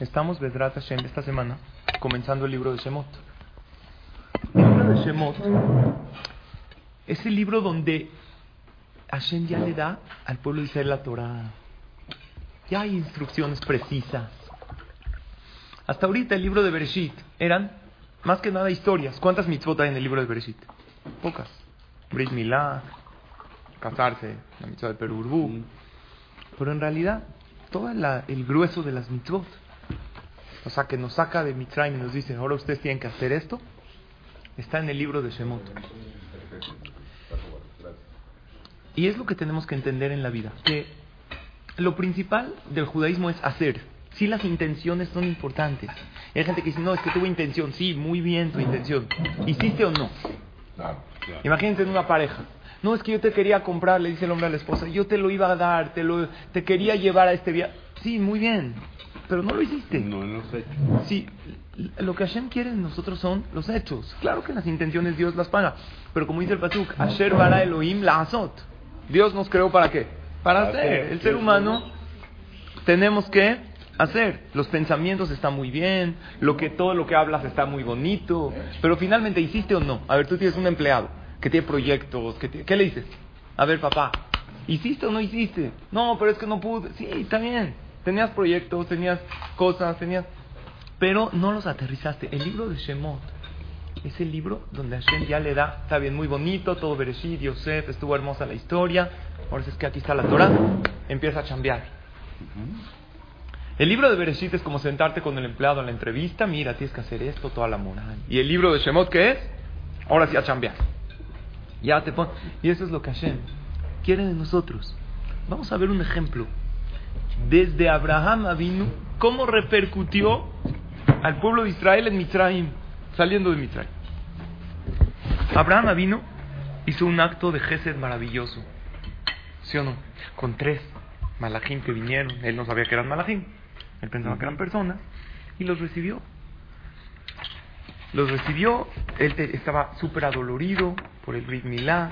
Estamos, Vedrat Hashem, esta semana, comenzando el libro de Shemot. El libro de Shemot es el libro donde Hashem ya le da al pueblo de Israel la Torah. Ya hay instrucciones precisas. Hasta ahorita el libro de Bereshit eran más que nada historias. ¿Cuántas mitzvot hay en el libro de Bereshit? Pocas. Brit Milá, casarse, la mitzvah de Perurbu. Pero en realidad, todo el grueso de las mitzvot, o sea, que nos saca de Mitzrayim y nos dice, ahora ustedes tienen que hacer esto, está en el libro de Shemot. Y es lo que tenemos que entender en la vida, que lo principal del judaísmo es hacer. Sí, las intenciones son importantes. Hay gente que dice, no, es que tuve intención. Sí, muy bien tu intención. ¿Hiciste o no? Imagínense en una pareja. No, es que yo te quería comprar, le dice el hombre a la esposa, yo te lo iba a dar, te, lo, te quería llevar a este viaje. Sí, muy bien, pero no lo hiciste. No, no sé. Sí, lo que Hashem quiere de nosotros son los hechos. Claro que las intenciones Dios las paga, pero como dice el Pasuk, Asher bara Elohim la azot. Dios nos creó para qué? Para Para hacer. hacer, El ser humano tenemos que hacer. Los pensamientos están muy bien, lo que todo lo que hablas está muy bonito, pero finalmente hiciste o no. A ver, tú tienes un empleado que tiene proyectos, que tiene- ¿qué le dices? A ver, papá, ¿hiciste o no hiciste? No, pero es que no pude. Sí, está bien. Tenías proyectos, tenías cosas, tenías pero no los aterrizaste. El libro de Shemot es el libro donde Hashem ya le da, está bien, muy bonito, todo Bereshit, Yosef, estuvo hermosa la historia, ahora es que aquí está la Torah, empieza a chambear. El libro de Bereshit es como sentarte con el empleado en la entrevista, mira, tienes que hacer esto, toda la moral. Y el libro de Shemot, ¿qué es? Ahora sí a chambear. Ya te pon... Y eso es lo que Hashem quiere de nosotros. Vamos a ver un ejemplo. Desde Abraham Avinu, cómo repercutió al pueblo de Israel en Mitzrayim, saliendo de Mitzrayim. Abraham Avinu hizo un acto de Gesed maravilloso. ¿Sí o no? Con tres malajim que vinieron. Él no sabía que eran malajim. Él pensaba que eran personas. Y los recibió. Los recibió. Él estaba súper adolorido por el Brit Milá.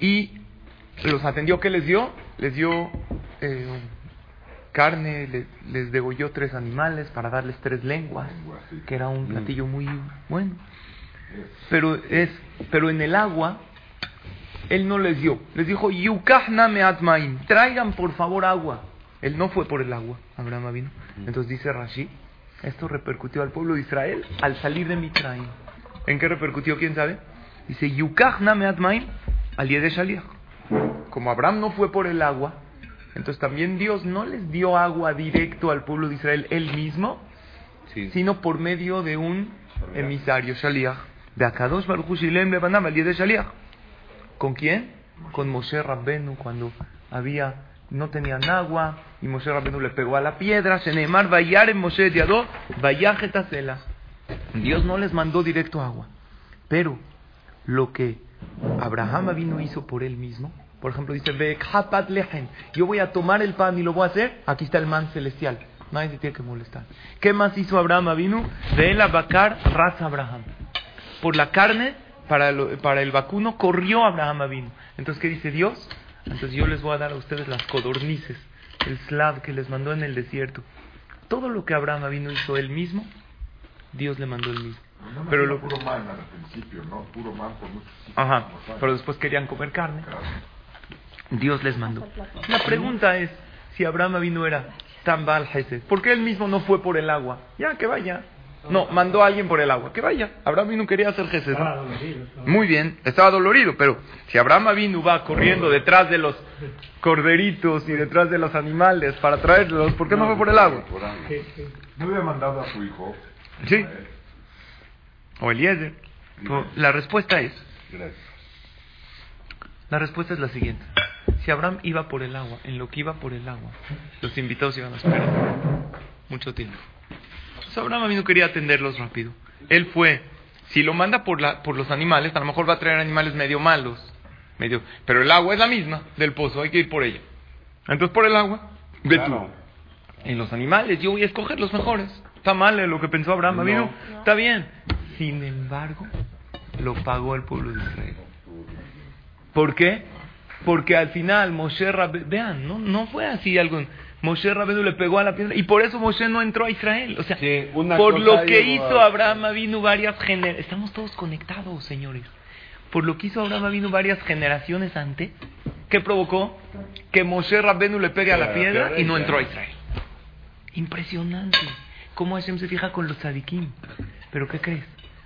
Y los atendió. ¿Qué les dio? Les dio eh, carne, le- les degolló tres animales para darles tres lenguas, que era un platillo muy bueno. Pero, es, pero en el agua, él no les dio. Les dijo, Yukahna meatmaim, traigan por favor agua. Él no fue por el agua, Abraham vino. Entonces dice Rashi, esto repercutió al pueblo de Israel al salir de Mitraim. ¿En qué repercutió? ¿Quién sabe? Dice, Yukahna meatmaim, al de Shaliach. Como Abraham no fue por el agua, entonces también Dios no les dio agua directo al pueblo de Israel él mismo, Sí. sino por medio de un emisario, Shaliach. De Akadosh Baruch Shilem Lebanam, al de Shaliach. ¿Con quién? Con Moshe Rabbenu, cuando había, no tenían agua, y Moshe Rabbenu le pegó a la piedra, Sheneemar Vayar en Moshe Diadó. Dios no les mandó directo agua. Pero lo que Abraham vino hizo por él mismo, por ejemplo, dice, yo voy a tomar el pan y lo voy a hacer, aquí está el man celestial. Nadie se tiene que molestar. ¿Qué más hizo Abraham vino? De él abacar raza Abraham. Por la carne, para, lo- para el vacuno, corrió Abraham vino. Entonces, ¿qué dice Dios? Entonces yo les voy a dar a ustedes las codornices, el slav que les mandó en el desierto. Todo lo que Abraham vino hizo él mismo, Dios le mandó él mismo. No Pero lo, puro man al principio, ¿no? Puro man por muchos. Ajá, pero después querían comer carne. Claro. Dios les mandó. La pregunta es si Abraham vino era tan Baal Hesed. ¿Por qué él mismo no fue por el agua? Ya, que vaya. No, mandó a alguien por el agua. Que vaya. Abraham vino quería hacer Hesed. ¿no? Muy bien, estaba dolorido, pero si Abraham vino va corriendo detrás de los corderitos y detrás de los animales para traerlos, ¿por qué no fue por el agua? No había mandado a su hijo. Sí. O Eliezer. La respuesta es, Gracias. La respuesta es la siguiente. Si Abraham iba por el agua, en lo que iba por el agua, los invitados iban a esperar. mucho tiempo. Entonces Abraham Avinu quería atenderlos rápido. Él fue, si lo manda por, la, por los animales, a lo mejor va a traer animales medio malos, medio, pero el agua es la misma del pozo, hay que ir por ella. Entonces por el agua, ve Claro. tú. En los animales, yo voy a escoger los mejores. Está mal eh, lo que pensó Abraham Avinu, está bien. Sin embargo, lo pagó el pueblo de Israel. ¿Por qué? Porque al final Moshe Rabbeinu, vean, no, no fue así algo. Moshe Rabbeinu le pegó a la piedra y por eso Moshe no entró a Israel. O sea, Sí, por lo que hizo a- Abraham vino varias generaciones. Estamos todos conectados, señores. Por lo que hizo Abraham vino varias generaciones antes. ¿Qué provocó? Que Moshe Rabbeinu le pegue a la piedra y no entró a Israel. Impresionante. Cómo Hashem se fija con los tzadikim. ¿Pero qué crees?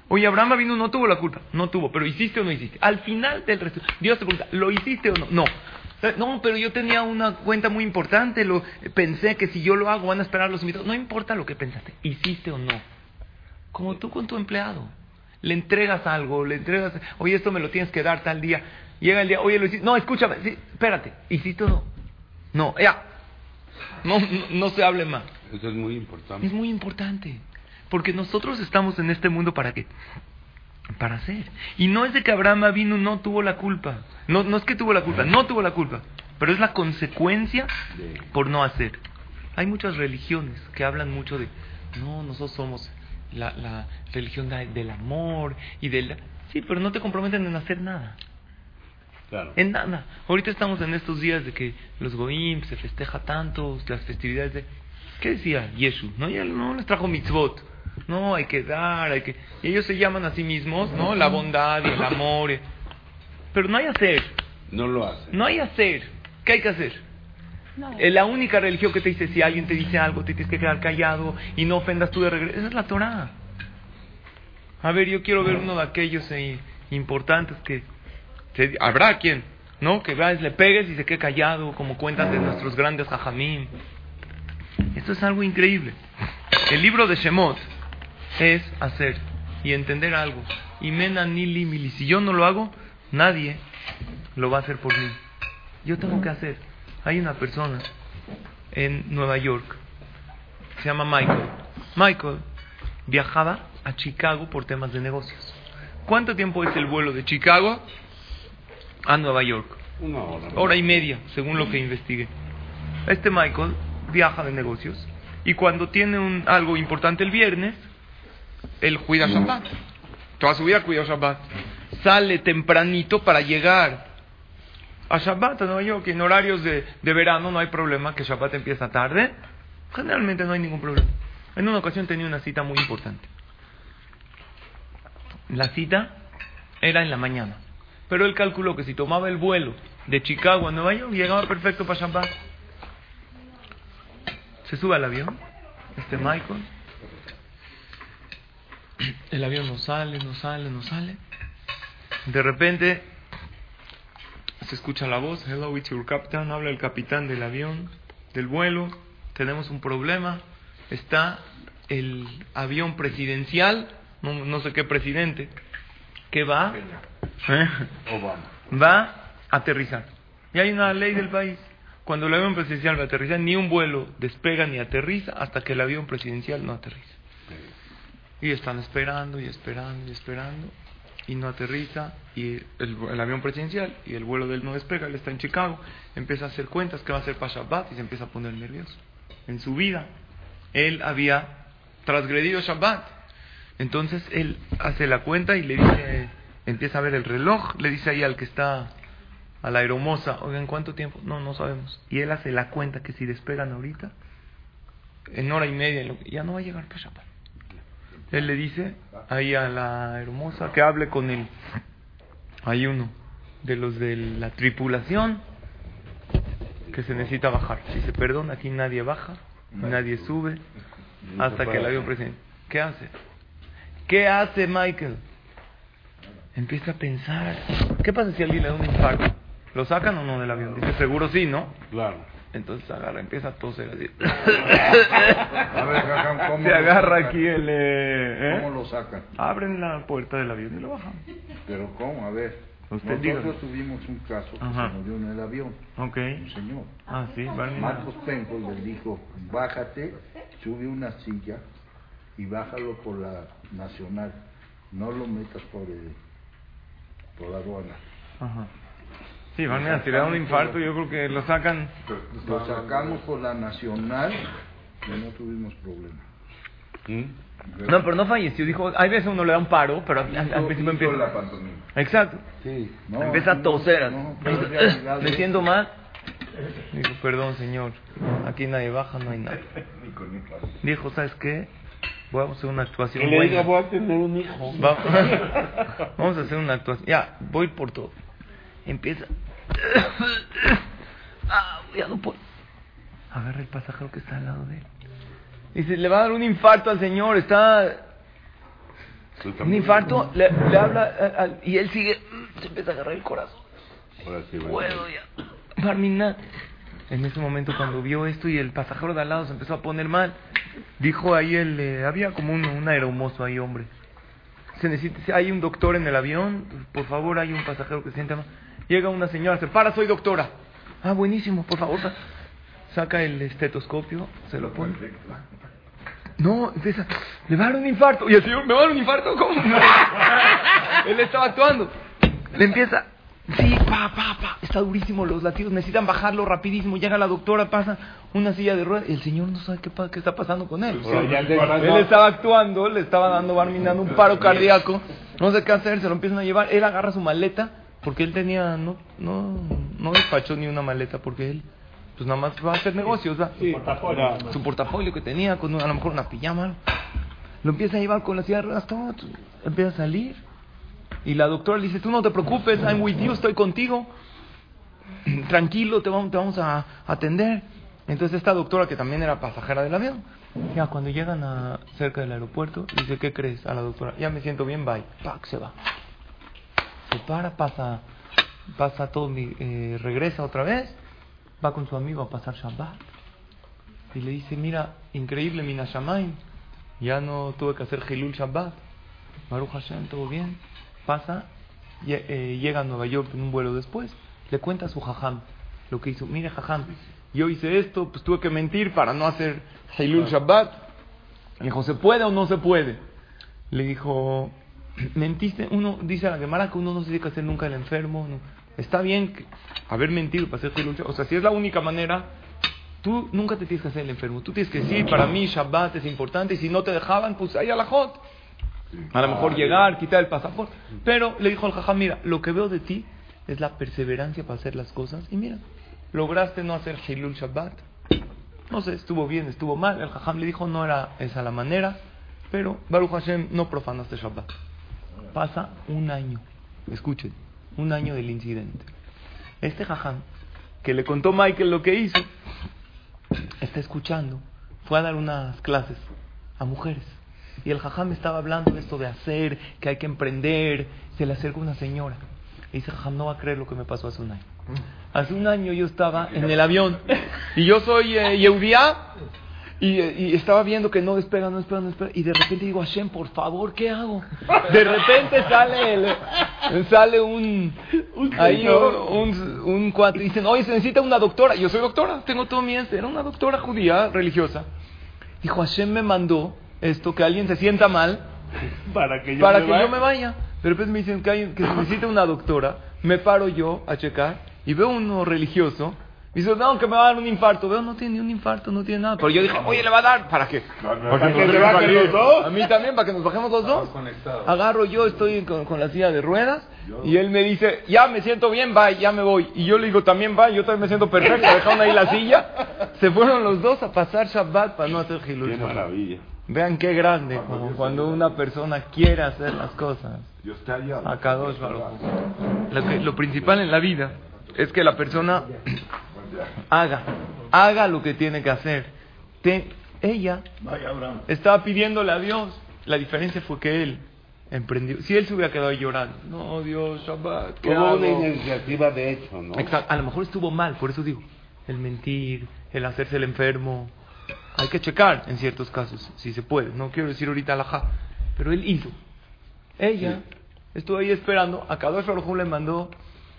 Oye, Abraham vino no tuvo la culpa. No tuvo, pero ¿hiciste o no hiciste? Al final del resto, Dios te pregunta, ¿lo hiciste o no? No. No, pero yo tenía una cuenta muy importante, lo pensé que si yo lo hago van a esperar los invitados. No importa lo que pensaste, ¿hiciste o no? Como tú con tu empleado. Le entregas algo, le entregas, oye, esto me lo tienes que dar tal día. Llega el día, oye, lo hiciste. No, escúchame, sí, espérate, ¿hiciste o no? No, ya. No, no, no se hable más. Eso es muy importante. Es muy importante. Porque nosotros estamos en este mundo para qué? Para hacer. Y no es de que Abraham vino no tuvo la culpa. No, no es que tuvo la culpa, no tuvo la culpa. Pero es la consecuencia por no hacer. Hay muchas religiones que hablan mucho de, no, nosotros somos la, la religión de- del amor y del... Sí, pero no te comprometen en hacer nada. Claro. En nada. Ahorita estamos en estos días de que los goim se festeja tanto, las festividades de... ¿Qué decía Yeshu? No, ya no les trajo mitzvot. No, hay que dar, hay que... Y ellos se llaman a sí mismos, ¿no? La bondad y el amor. y- Pero no hay hacer. No lo hace. No hay hacer. ¿Qué hay que hacer? Eh, La única religión que te dice, si alguien te dice algo, te tienes que quedar callado y no ofendas tú de regreso. Esa es la Torah. A ver, yo quiero ver uno de aquellos eh, importantes que... se- Habrá quien, ¿no? Que veas, le pegues y se quede callado, como cuentan de nuestros grandes hajamim. Esto es algo increíble. El libro de Shemot es hacer y entender algo. Y mena nili mili. Si yo no lo hago, nadie lo va a hacer por mí. Yo tengo que hacer. Hay una persona en Nueva York, se llama Michael. Michael viajaba a Chicago por temas de negocios. ¿Cuánto tiempo es el vuelo de Chicago a Nueva York? Una hora. Hora y media, según lo que investigué. Este Michael viaja de negocios y cuando tiene un, algo importante el viernes, él cuida Shabbat. Toda su vida cuida Shabbat. Sale tempranito para llegar a Shabbat a Nueva York. En horarios de, de verano no hay problema, que Shabbat empieza tarde. Generalmente no hay ningún problema. En una ocasión tenía una cita muy importante. La cita era en la mañana. Pero él calculó que si tomaba el vuelo de Chicago a Nueva York, llegaba perfecto para Shabbat. Se sube al avión, este Michael. El avión no sale, no sale, no sale. De repente se escucha la voz, hello, it's your captain, habla el capitán del avión, del vuelo, tenemos un problema, está el avión presidencial, no, no sé qué presidente, que va, ¿eh? Obama. va a aterrizar. Y hay una ley del país. Cuando el avión presidencial va a aterrizar, ni un vuelo despega ni aterriza hasta que el avión presidencial no aterriza. Y están esperando y esperando y esperando y no aterriza y el, avión presidencial y el vuelo de él no despega, él está en Chicago, empieza a hacer cuentas que va a hacer para Shabbat y se empieza a poner nervioso. En su vida él había transgredido Shabbat. Entonces él hace la cuenta y le dice, empieza a ver el reloj, le dice ahí al que está a la aeromoza, oigan, ¿cuánto tiempo? No, no sabemos. Y él hace la cuenta que si despegan ahorita, en hora y media, ya no va a llegar para Shabbat. Él le dice ahí a la hermosa que hable con él. Hay uno de los de la tripulación que se necesita bajar. Si se perdona, aquí nadie baja, nadie sube, hasta que el avión presente. ¿Qué hace? ¿Qué hace Michael? Empieza a pensar. ¿Qué pasa si alguien le da un infarto? ¿Lo sacan o no del avión? Dice, seguro sí, ¿no? Claro. Entonces agarra, empieza a toser así. A ver, Jajam, ¿cómo Se lo agarra sacan? aquí el... eh, ¿eh? ¿Cómo lo sacan? Abren la puerta del avión y lo bajan. Pero ¿cómo? A ver. Usted Nosotros dígame. tuvimos un caso que Ajá. se murió en el avión. Ok. Un señor. Ah, sí, Barney. Marcos Penco le dijo, bájate sube una silla y bájalo por la nacional. No lo metas por el, por la aduana. Ajá. Sí, van a tirar un infarto, yo creo que lo sacan. Lo sacamos por la nacional y no tuvimos problema. ¿Mm? No, pero no falleció. Dijo, hay veces uno le da un paro, pero al, principio empieza. la pantomima. Exacto. Sí. No, empieza a toser. no, Me siento mal. Dijo, perdón, señor. Aquí nadie baja, no hay nada. Dijo, ¿sabes qué? Voy a hacer una actuación Que le diga, voy a tener un hijo. Va- Vamos a hacer una actuación. Ya, voy por todo. Empieza. Ah, ya no puedo. Agarra el pasajero que está al lado de él. Dice, le va a dar un infarto al señor, está... Un infarto, le, le habla a- al- y él sigue, se empieza a agarrar el corazón. Ahora sí, bueno. Puedo ya. Barminan. En ese momento cuando vio esto y el pasajero de al lado se empezó a poner mal, dijo ahí el, eh, había como un, un aeromozo ahí, hombre. Se necesita, si hay un doctor en el avión, por favor, hay un pasajero que se sienta mal. Llega una señora, se para, soy doctora. Ah, buenísimo, por favor. sa- Saca el estetoscopio, se lo pone. No, empieza, le va a dar un infarto. Y el señor, ¿me va a dar un infarto? ¿Cómo? Él estaba actuando. Le empieza, sí, pa, pa, pa. Está durísimo los latidos, necesitan bajarlo rapidísimo. Llega la doctora, pasa una silla de ruedas. El señor no sabe qué, qué está pasando con él. Le- Él estaba actuando, le estaba dando barminando un paro cardíaco. No sé qué hacer, se lo empiezan a llevar. Él agarra su maleta, porque él tenía, no, no, no despachó ni una maleta, porque él, pues nada más va a hacer negocios, va. Sí, Su portafolio que tenía, con una- a lo mejor una pijama. Lo empieza a llevar con la silla de ruedas, todo, empieza a salir. Y la doctora le dice, tú no te preocupes, I'm with you, estoy contigo. Tranquilo, te vamos, te vamos a atender. Entonces esta doctora, que también era pasajera del avión, ya cuando llegan a cerca del aeropuerto, dice, ¿qué crees? A la doctora, ya me siento bien, bye. Pac, se va. Se para, pasa, pasa todo, mi- eh, regresa otra vez, va con su amigo a pasar Shabbat. Y le dice, mira, increíble, Mina Shamayim, ya no tuve que hacer Hilul Shabbat. Baruch Hashem, todo bien. Pasa, lle- eh, llega a Nueva York en un vuelo después, le cuenta su jajam lo que hizo. Mire, jajam, yo hice esto, pues tuve que mentir para no hacer Hilul Shabbat. Le dijo, ¿se puede o no se puede? Le dijo, mentiste, uno dice a la Gemara que uno no se tiene que hacer nunca el enfermo. Está bien que- haber mentido para hacer Shabbat. O sea, si es la única manera, tú nunca te tienes que hacer el enfermo. Tú tienes que decir, para mí Shabbat es importante y si no te dejaban, pues ahí a la hot. A lo mejor llegar, quitar el pasaporte. Pero le dijo al jajam, mira, lo que veo de ti es la perseverancia para hacer las cosas. Y mira, lograste no hacer Hilul Shabbat. No sé, estuvo bien, estuvo mal. El jajam le dijo, no era esa la manera. Pero Baruch Hashem no profanaste Shabbat. Pasa un año. Escuchen, un año del incidente. Este jajam, que le contó Michael lo que hizo, está escuchando. Fue a dar unas clases a mujeres. Y el jajam estaba hablando de esto de hacer, que hay que emprender. Se le acerca una señora. Y dice, jajam, no va a creer lo que me pasó hace un año. Hace un año yo estaba en el avión. Y yo soy eh, Yehudiá, Y, y estaba viendo que no despega, no despega, no despega. Y de repente digo, Hashem, por favor, ¿qué hago? De repente sale el, sale un, ahí un, un, un cuate. Dicen, oye, se necesita una doctora. Yo soy doctora, tengo todo mi este. Era una doctora judía, religiosa. Dijo, Hashem me mandó esto, que alguien se sienta mal Para que yo para me que vaya. yo me vaya. De repente me dicen que, hay, que se necesita una doctora. Me paro yo a checar y veo uno religioso. Y dice, no, que me va a dar un infarto. Veo, no tiene ni un infarto, no tiene nada. Pero yo dije, oye, le va a dar. ¿Para qué? Para que bajen los dos. A mí también, para que nos bajemos los dos. Agarro yo, estoy con, con la silla de ruedas. Y él me dice, ya me siento bien, bye, ya me voy. Y yo le digo, también bye, yo también me siento perfecto. Dejaron ahí la silla. Se fueron los dos a pasar Shabbat para no hacer Hilul Qué maravilla. Vean qué grande, como cuando una persona quiere hacer las cosas. Dios te ayuda. A Kadosh Baruj Hu. Lo, lo principal en la vida es que la persona haga, haga lo que tiene que hacer. Te- ella estaba pidiéndole a Dios. La diferencia fue que él emprendió. Si él se hubiera quedado ahí llorando, no, Dios, Shabbat, ¿qué Hubo hago? una iniciativa de hecho, ¿no? Exacto. A lo mejor estuvo mal, por eso digo, el mentir, el hacerse el enfermo. Hay que checar en ciertos casos, si se puede. No quiero decir ahorita la pero él hizo. Ella estuvo ahí esperando. A Hu le mandó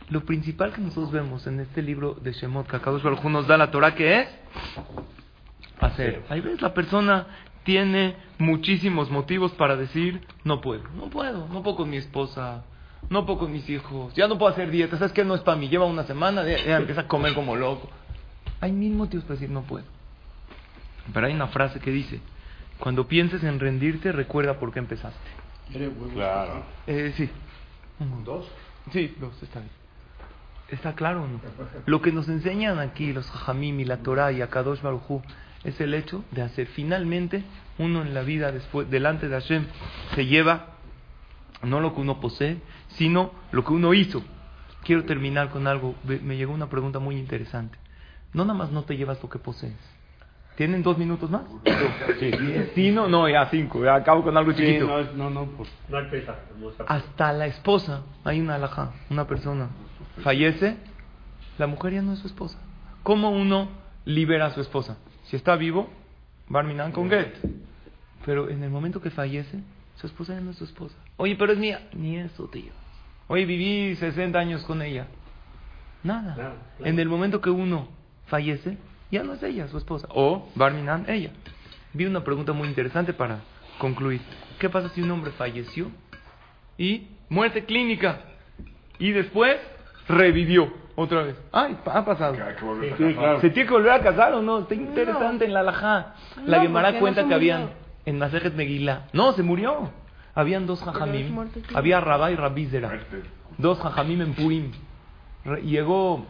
lo principal que nosotros vemos en este libro de Shemot, que Kadosh Baruj nos da la Torah, que es hacer. Hay veces la persona tiene muchísimos motivos para decir, no puedo, no puedo, no puedo con mi esposa, no puedo con mis hijos, ya no puedo hacer dieta, sabes que no es para mí, lleva una semana, ya, ya empieza a comer como loco. Hay mil motivos para decir, no puedo. Pero hay una frase que dice, cuando pienses en rendirte, recuerda por qué empezaste. Claro. Eh, sí. ¿Dos? Sí, dos, está bien. ¿Está claro o no? Lo que nos enseñan aquí los Jajamim y la Torah y Akadosh Baruj es el hecho de hacer finalmente uno en la vida después delante de Hashem se lleva no lo que uno posee, sino lo que uno hizo. Quiero terminar con algo. Me llegó una pregunta muy interesante. No nada más no te llevas lo que posees. ¿Tienen dos minutos más? Sí, Sí, no, no, ya cinco. Ya acabo con algo Sí, chiquito. no, no, no, pues. Hasta la esposa, hay una alhaja, una persona fallece, la mujer ya no es su esposa. ¿Cómo uno libera a su esposa? Si está vivo, Barminan con Get. Pero en el momento que fallece, su esposa ya no es su esposa. Oye, pero es mía. Ni eso, tío. Oye, viví 60 años con ella. Nada. Claro, claro. En el momento que uno fallece, ya no es ella, su esposa. O Barminan, ella. Vi una pregunta muy interesante para concluir. ¿Qué pasa si un hombre falleció y muerte clínica y después revivió otra vez? Ay, ha pasado. Sí, claro. ¿Se tiene que volver a casar o no? Está interesante en la alajá. La No, Gemara porque no cuenta que habían en Masejet Megillah. No, se murió. Habían dos jajamim. Había Rabá y Rabízera. Dos jajamim en Purim. Re- Llegó,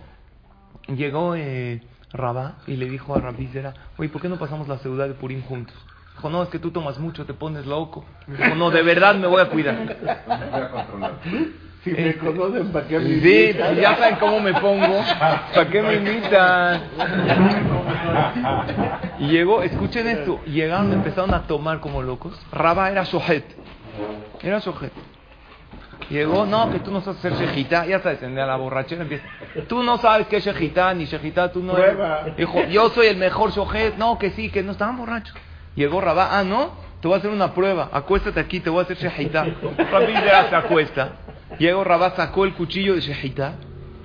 llegó eh, Rabá y le dijo a Rabízera, oye, ¿por qué no pasamos la ciudad de Purim juntos? Dijo, no, es que tú tomas mucho, te pones loco. Dijo, no, de verdad me voy a cuidar. Si me conocen, ¿para qué me Sí, invitan? pues ya saben cómo me pongo. ¿Para qué me invitan? Y llegó, escuchen esto, llegaron, empezaron a tomar como locos. Raba era Shohet. Era Shohet. Llegó, no, que tú no sabes hacer shejitá, ya sabes, en la borrachera empieza. Tú no sabes qué es shejitá, ni shejitá, tú no eres. Dijo, yo soy el mejor Shohet. No, que sí, que no estaban borrachos. Llegó Rabá, ah, no, te voy a hacer una prueba. Acuéstate aquí, te voy a hacer shejitá. Rabí ya se acuesta. Llegó Rabá, sacó el cuchillo de shejitá,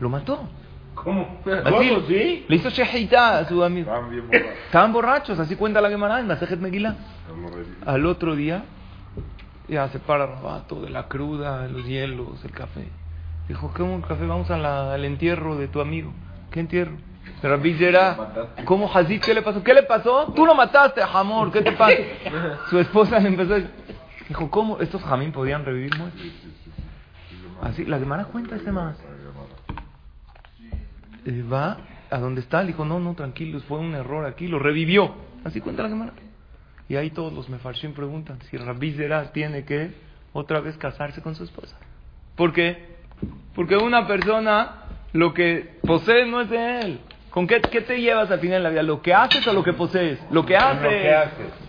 lo mató. ¿Cómo? Así, ¿Cómo, sí? Le hizo shejitá a su amigo. Estaban bien borrachos. Estaban borrachos, así cuenta la Gemara en Masejet Megillah. Al otro día, ya se para Rabato de la cruda, los hielos, el café. Dijo, ¿cómo el café? Vamos a la- al entierro de tu amigo. ¿Qué entierro? Rabbi. ¿Cómo Hazid? ¿Qué le pasó? ¿Qué le pasó? Tú lo mataste, Hamor, ¿qué te pasa? Su esposa le empezó a decir, dijo, ¿cómo estos jamín podían revivir muertos? Así, la Gemara cuenta este más. Eh, va a donde está, le dijo, no, no, tranquilos, fue un error aquí, lo revivió. Así cuenta la Gemara. Y ahí todos los mefarshim preguntan si Rabbi Zerah tiene que otra vez casarse con su esposa. ¿Por qué? Porque una persona lo que posee no es de él. ¿Con qué, qué te llevas al final de la vida? ¿Lo que haces o lo que posees? Lo que haces. Lo que haces.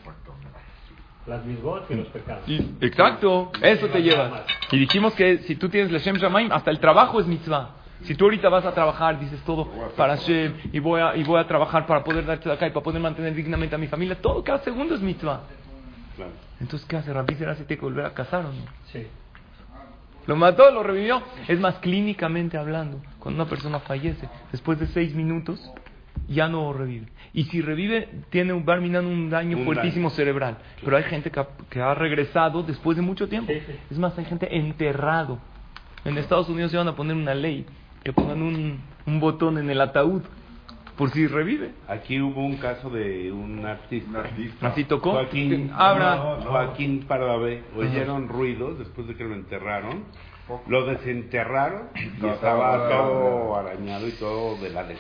Las misbot y los pecados. Y- exacto, eso te llevas. Y dijimos que si tú tienes Leshem Shamaim, hasta el trabajo es mitzvah. Si tú ahorita vas a trabajar, dices todo para Hashem, y voy a, y voy a trabajar para poder darte de acá y para poder mantener dignamente a mi familia, todo cada segundo es mitzvah. Claro. Entonces, ¿qué hace Rabbi Zerah? ¿Se tiene que volver a casar o no? Sí. Lo mató, lo revivió. Es más, clínicamente hablando, cuando una persona fallece, después de seis minutos, ya no revive. Y si revive, tiene un barminan un daño Un fuertísimo daño. cerebral. Pero hay gente que ha, que ha regresado después de mucho tiempo. Sí, sí. Es más, hay gente enterrado. En Estados Unidos se van a poner una ley que pongan un, un botón en el ataúd por si revive. Aquí hubo un caso de un artista. Así tocó. Joaquín, no, Joaquín Pardavé. Oyeron ruidos después de que lo enterraron. Lo desenterraron y estaba todo arañado y todo de la De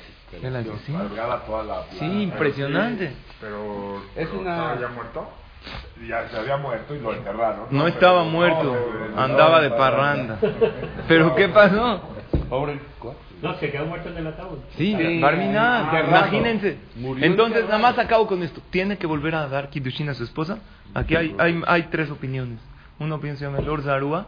la- desesperación. toda la Sí, impresionante. Pero, Es pero una- ¿estaba ya muerto? Ya se había muerto y lo enterraron. No estaba Pero- muerto, no, andaba de parranda. ¿Pero qué pasó? Pobre. No, se quedó muerto en el ataúd. Sí, enterrado. imagínense. Murió Entonces, nada más acabo con esto. ¿Tiene que volver a dar Kiddushin a su esposa? Aquí hay, hay, hay tres opiniones. Una opinión se llama Lord Zarua.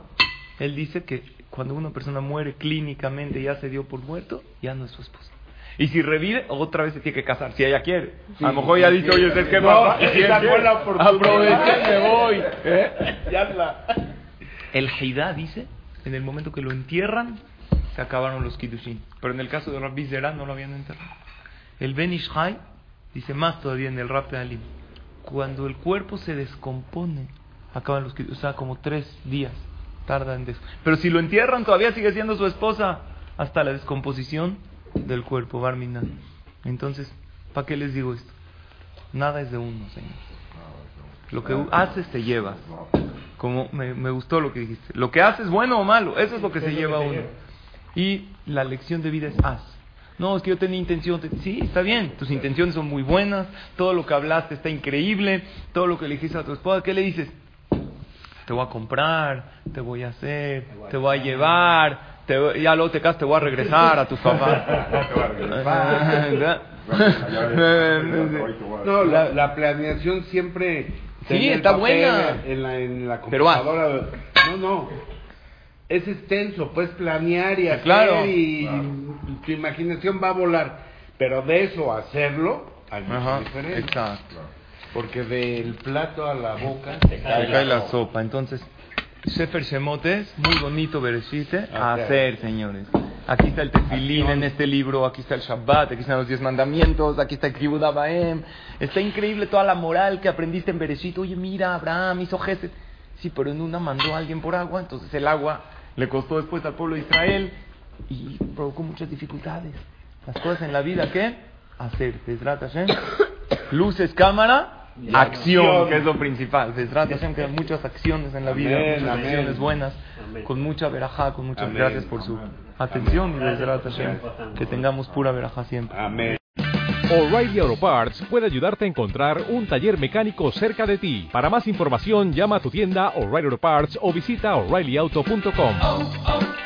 Él dice que cuando una persona muere clínicamente, ya se dio por muerto, ya no es su esposa. Y si revive, otra vez se tiene que casar, si ella quiere. a lo mejor ya dice, oye, ¿sabes qué No, Si quiere, oportunidad. Aproveché, me voy. ¿eh? Ya la. El Heidá dice, en el momento que lo entierran, se acabaron los Kiddushin. Pero en el caso de Rabbi Zerah no lo habían enterrado. El Ben Ishai Dice más todavía en el rap de Alim. Cuando el cuerpo se descompone, acaban los que, o sea, como tres días tardan. Des Pero si lo entierran, todavía sigue siendo su esposa hasta la descomposición del cuerpo, Barmina. Entonces, ¿para qué les digo esto? Nada es de uno, Señor. Lo que haces te llevas. Como me, me gustó lo que dijiste. Lo que haces, bueno o malo, eso es lo que se lleva a uno. Y la lección de vida es haz. No, es que yo tenía intención. De... Sí, está bien. Tus intenciones son muy buenas. Todo lo que hablaste está increíble. Todo lo que le dijiste a tu esposa. ¿Qué le dices? Te voy a comprar. Te voy a hacer. Te voy a llevar. Te voy- ya luego te casas, te voy a regresar a tus papás. No, la, la planeación siempre. Sí, está buena. En la, en la Pero haz. computadora. No, no. Es extenso, puedes planear y hacer Claro. y tu imaginación va a volar. Pero de eso a hacerlo, hay mucha Ajá, diferencia. exacto. Porque del plato a la boca Te Se cae cae la sopa. Entonces, Sefer Shemot es muy bonito, Bereshit, ¿eh? a Hacer. señores. Aquí está el tefilín en este libro, aquí está el Shabbat, aquí están los diez mandamientos, aquí está el Kibud Abaem. Está increíble toda la moral que aprendiste en Bereshit. Oye, mira, Abraham hizo gesed. Sí, pero en una mandó a alguien por agua, entonces el agua le costó después al pueblo de Israel y provocó muchas dificultades. Las cosas en la vida, ¿qué? Hacer. Luces, cámara, acción, acción. que es lo principal. Bezrat Hashem, que hay muchas acciones en la vida, Amén, muchas amén. acciones buenas, Amén. con mucha verajá, con muchas Amén. gracias por su atención y Hashem, tiempo. que tengamos pura verajá siempre. Amén. O'Reilly Auto Parts puede ayudarte a encontrar un taller mecánico cerca de ti. Para más información, llama a tu tienda O'Reilly Auto Parts o visita oreillyauto.com.